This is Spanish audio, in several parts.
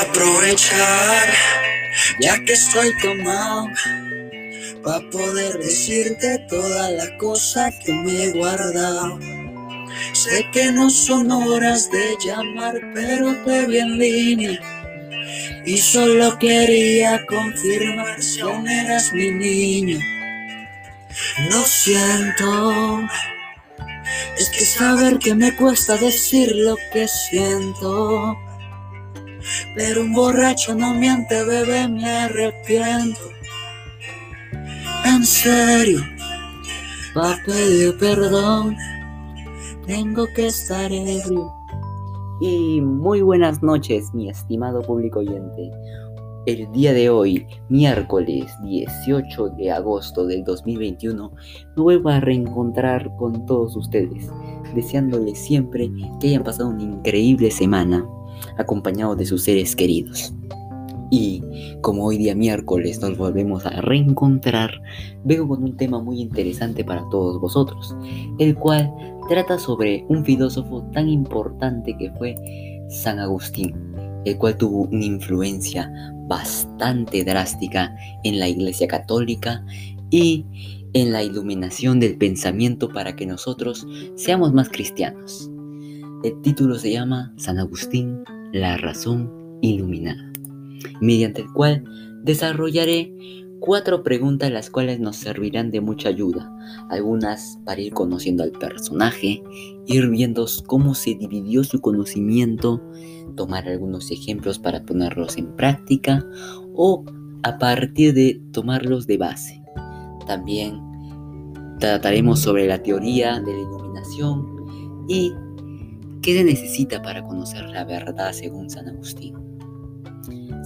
aprovechar, ya que estoy tomado, para poder decirte toda la cosa que me he guardado. Sé que no son horas de llamar, pero te vi en línea. Y solo quería confirmar si aún eras mi niño. Lo siento. Es que saber que me cuesta decir lo que siento. Pero un borracho no miente, bebé, me arrepiento. En serio, para pedir perdón, tengo que estar ebrio. Y muy buenas noches, mi estimado público oyente. El día de hoy, miércoles 18 de agosto del 2021, me vuelvo a reencontrar con todos ustedes, deseándoles siempre que hayan pasado una increíble semana, acompañados de sus seres queridos. Y como hoy día miércoles nos volvemos a reencontrar, vengo con un tema muy interesante para todos vosotros, el cual trata sobre un filósofo tan importante que fue San Agustín, el cual tuvo una influencia bastante drástica en la Iglesia Católica y en la iluminación del pensamiento para que nosotros seamos más cristianos. El título se llama San Agustín, la razón iluminada, mediante el cual desarrollaré cuatro preguntas las cuales nos servirán de mucha ayuda, algunas para ir conociendo al personaje, ir viendo cómo se dividió su conocimiento, tomar algunos ejemplos para ponerlos en práctica o a partir de tomarlos de base. También trataremos sobre la teoría de la iluminación y qué se necesita para conocer la verdad según San Agustín.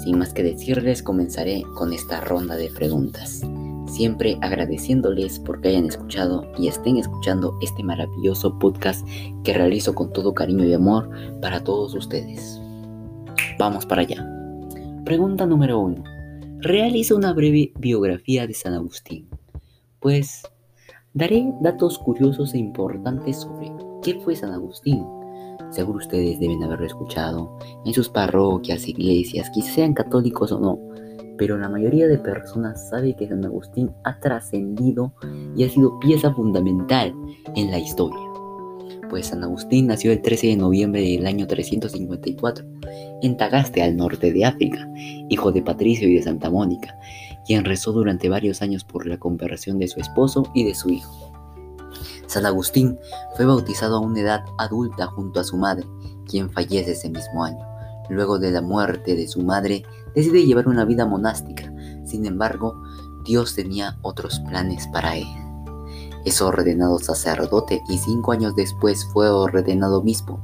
Sin más que decirles, comenzaré con esta ronda de preguntas, siempre agradeciéndoles porque hayan escuchado y estén escuchando este maravilloso podcast que realizo con todo cariño y amor para todos ustedes. Vamos para allá. Pregunta número 1. Realiza una breve biografía de San Agustín. Pues daré datos curiosos e importantes sobre qué fue San Agustín Seguro ustedes deben haberlo escuchado en sus parroquias, iglesias, quizás sean católicos o no, pero la mayoría de personas sabe que San Agustín ha trascendido y ha sido pieza fundamental en la historia. Pues San Agustín nació el 13 de noviembre del año 354 en Tagaste, al norte de África, hijo de Patricio y de Santa Mónica, quien rezó durante varios años por la conversión de su esposo y de su hijo. San Agustín fue bautizado a una edad adulta junto a su madre, quien fallece ese mismo año. Luego de la muerte de su madre, decide llevar una vida monástica. Sin embargo, Dios tenía otros planes para él. Es ordenado sacerdote y cinco años después fue ordenado obispo.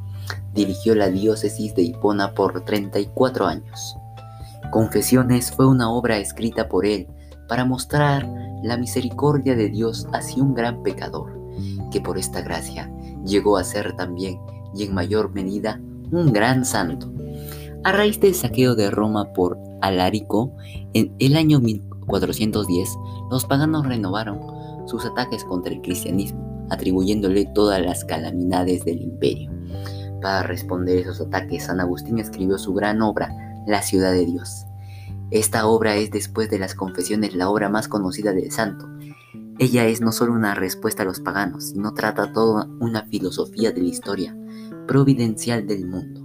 Dirigió la diócesis de Hipona por 34 años. Confesiones fue una obra escrita por él para mostrar la misericordia de Dios hacia un gran pecador por esta gracia llegó a ser también y en mayor medida un gran santo. A raíz del saqueo de Roma por Alarico en el año 1410, los paganos renovaron sus ataques contra el cristianismo, atribuyéndole todas las calamidades del imperio. Para responder esos ataques, San Agustín escribió su gran obra, La ciudad de Dios. Esta obra es después de las confesiones la obra más conocida del santo, ella es no solo una respuesta a los paganos, sino trata toda una filosofía de la historia providencial del mundo.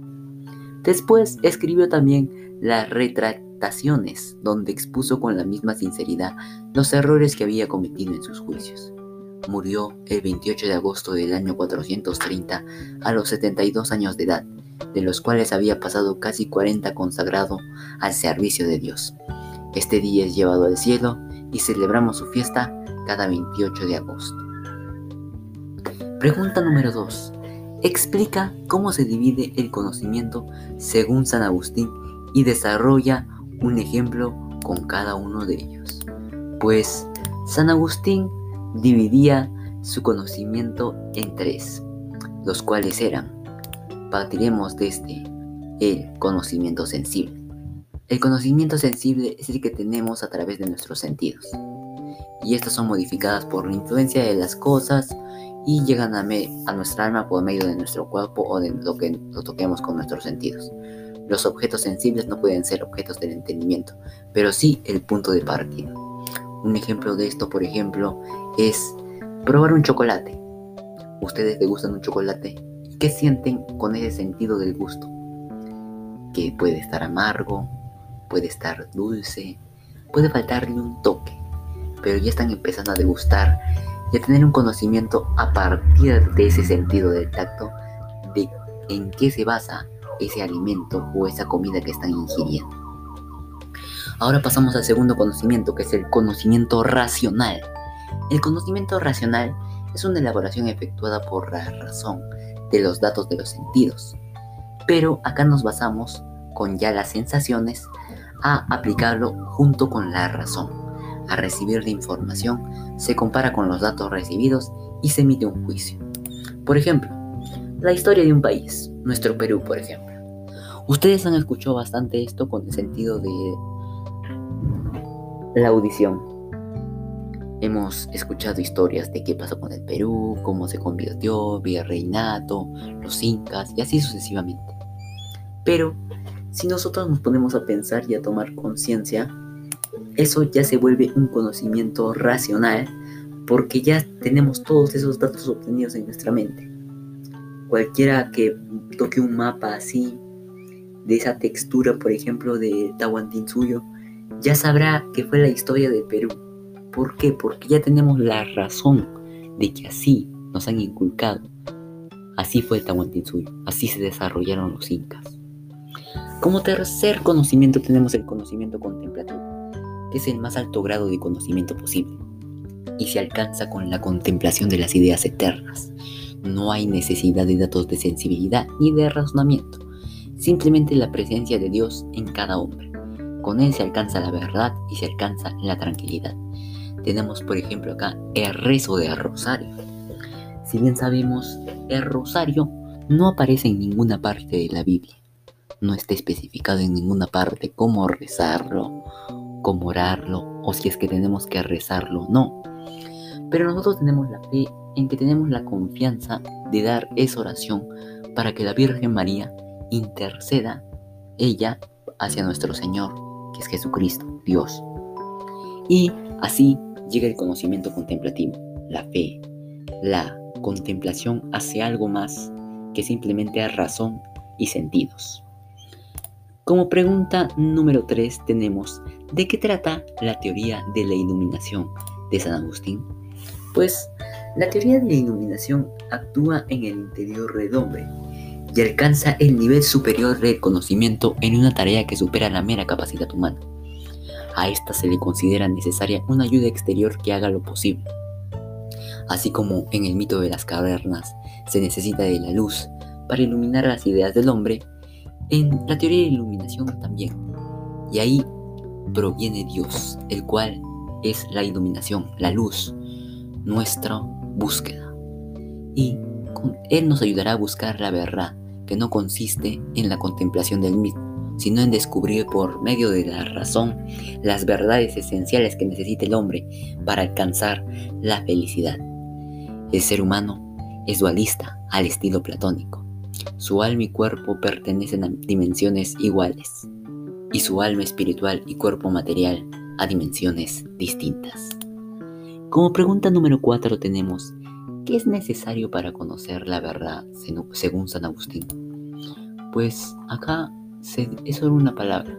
Después escribió también las retractaciones, donde expuso con la misma sinceridad los errores que había cometido en sus juicios. Murió el 28 de agosto del año 430 a los 72 años de edad, de los cuales había pasado casi 40 consagrado al servicio de Dios. Este día es llevado al cielo y celebramos su fiesta cada 28 de agosto. Pregunta número 2. Explica cómo se divide el conocimiento según San Agustín y desarrolla un ejemplo con cada uno de ellos. Pues San Agustín dividía su conocimiento en tres, los cuales eran, partiremos desde el conocimiento sensible. El conocimiento sensible es el que tenemos a través de nuestros sentidos y estas son modificadas por la influencia de las cosas y llegan a, a nuestra alma por medio de nuestro cuerpo o de lo que lo toquemos con nuestros sentidos. Los objetos sensibles no pueden ser objetos del entendimiento, pero sí el punto de partida. Un ejemplo de esto, por ejemplo, es probar un chocolate. Ustedes le gustan un chocolate. ¿Qué sienten con ese sentido del gusto? Que puede estar amargo, puede estar dulce, puede faltarle un toque, pero ya están empezando a degustar y a tener un conocimiento a partir de ese sentido del tacto de en qué se basa ese alimento o esa comida que están ingiriendo. Ahora pasamos al segundo conocimiento, que es el conocimiento racional. El conocimiento racional es una elaboración efectuada por la razón de los datos de los sentidos. Pero acá nos basamos con ya las sensaciones a aplicarlo junto con la razón. A recibir la información se compara con los datos recibidos y se emite un juicio. Por ejemplo, la historia de un país, nuestro Perú, por ejemplo. Ustedes han escuchado bastante esto con el sentido de la audición. Hemos escuchado historias de qué pasó con el Perú, cómo se convirtió, reinato, los incas y así sucesivamente. Pero si nosotros nos ponemos a pensar y a tomar conciencia, eso ya se vuelve un conocimiento racional porque ya tenemos todos esos datos obtenidos en nuestra mente. Cualquiera que toque un mapa así, de esa textura, por ejemplo, de Tahuantinsuyo, ya sabrá que fue la historia de Perú. ¿Por qué? Porque ya tenemos la razón de que así nos han inculcado. Así fue Tahuantinsuyo, así se desarrollaron los incas. Como tercer conocimiento tenemos el conocimiento contemplativo, es el más alto grado de conocimiento posible, y se alcanza con la contemplación de las ideas eternas. No hay necesidad de datos de sensibilidad ni de razonamiento, simplemente la presencia de Dios en cada hombre. Con él se alcanza la verdad y se alcanza la tranquilidad. Tenemos por ejemplo acá el rezo de rosario. Si bien sabemos, el rosario no aparece en ninguna parte de la Biblia. No está especificado en ninguna parte cómo rezarlo, cómo orarlo o si es que tenemos que rezarlo, no. Pero nosotros tenemos la fe en que tenemos la confianza de dar esa oración para que la Virgen María interceda ella hacia nuestro Señor que es Jesucristo, Dios. Y así llega el conocimiento contemplativo, la fe. La contemplación hace algo más que simplemente a razón y sentidos. Como pregunta número 3 tenemos, ¿de qué trata la teoría de la iluminación de San Agustín? Pues la teoría de la iluminación actúa en el interior del y alcanza el nivel superior de conocimiento en una tarea que supera la mera capacidad humana. A esta se le considera necesaria una ayuda exterior que haga lo posible. Así como en el mito de las cavernas se necesita de la luz para iluminar las ideas del hombre, en la teoría de iluminación también. Y ahí proviene Dios, el cual es la iluminación, la luz, nuestra búsqueda. Y Él nos ayudará a buscar la verdad que no consiste en la contemplación del mismo, sino en descubrir por medio de la razón las verdades esenciales que necesita el hombre para alcanzar la felicidad. El ser humano es dualista al estilo platónico. Su alma y cuerpo pertenecen a dimensiones iguales, y su alma espiritual y cuerpo material a dimensiones distintas. Como pregunta número 4 tenemos, ¿Qué es necesario para conocer la verdad según San Agustín? Pues acá es solo una palabra,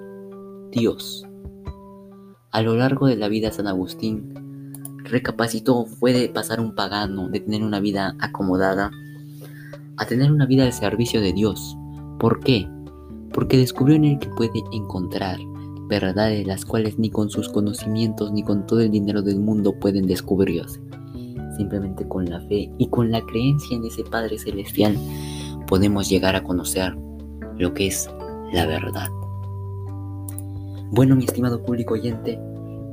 Dios. A lo largo de la vida San Agustín recapacitó, fue de pasar un pagano, de tener una vida acomodada, a tener una vida al servicio de Dios. ¿Por qué? Porque descubrió en él que puede encontrar verdades las cuales ni con sus conocimientos ni con todo el dinero del mundo pueden descubrirse. Simplemente con la fe y con la creencia en ese Padre Celestial podemos llegar a conocer lo que es la verdad. Bueno, mi estimado público oyente,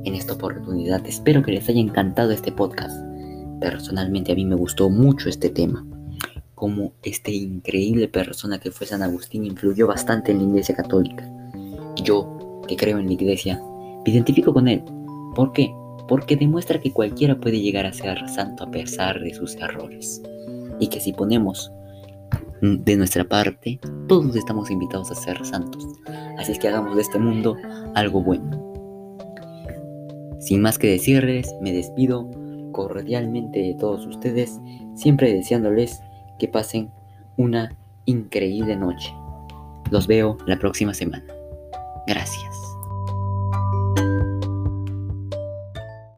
en esta oportunidad espero que les haya encantado este podcast. Personalmente a mí me gustó mucho este tema cómo este increíble persona que fue San Agustín influyó bastante en la Iglesia Católica. Yo, que creo en la Iglesia, me identifico con él. ¿Por qué? Porque demuestra que cualquiera puede llegar a ser santo a pesar de sus errores. Y que si ponemos de nuestra parte, todos estamos invitados a ser santos. Así es que hagamos de este mundo algo bueno. Sin más que decirles, me despido cordialmente de todos ustedes, siempre deseándoles que pasen una increíble noche. Los veo la próxima semana. Gracias.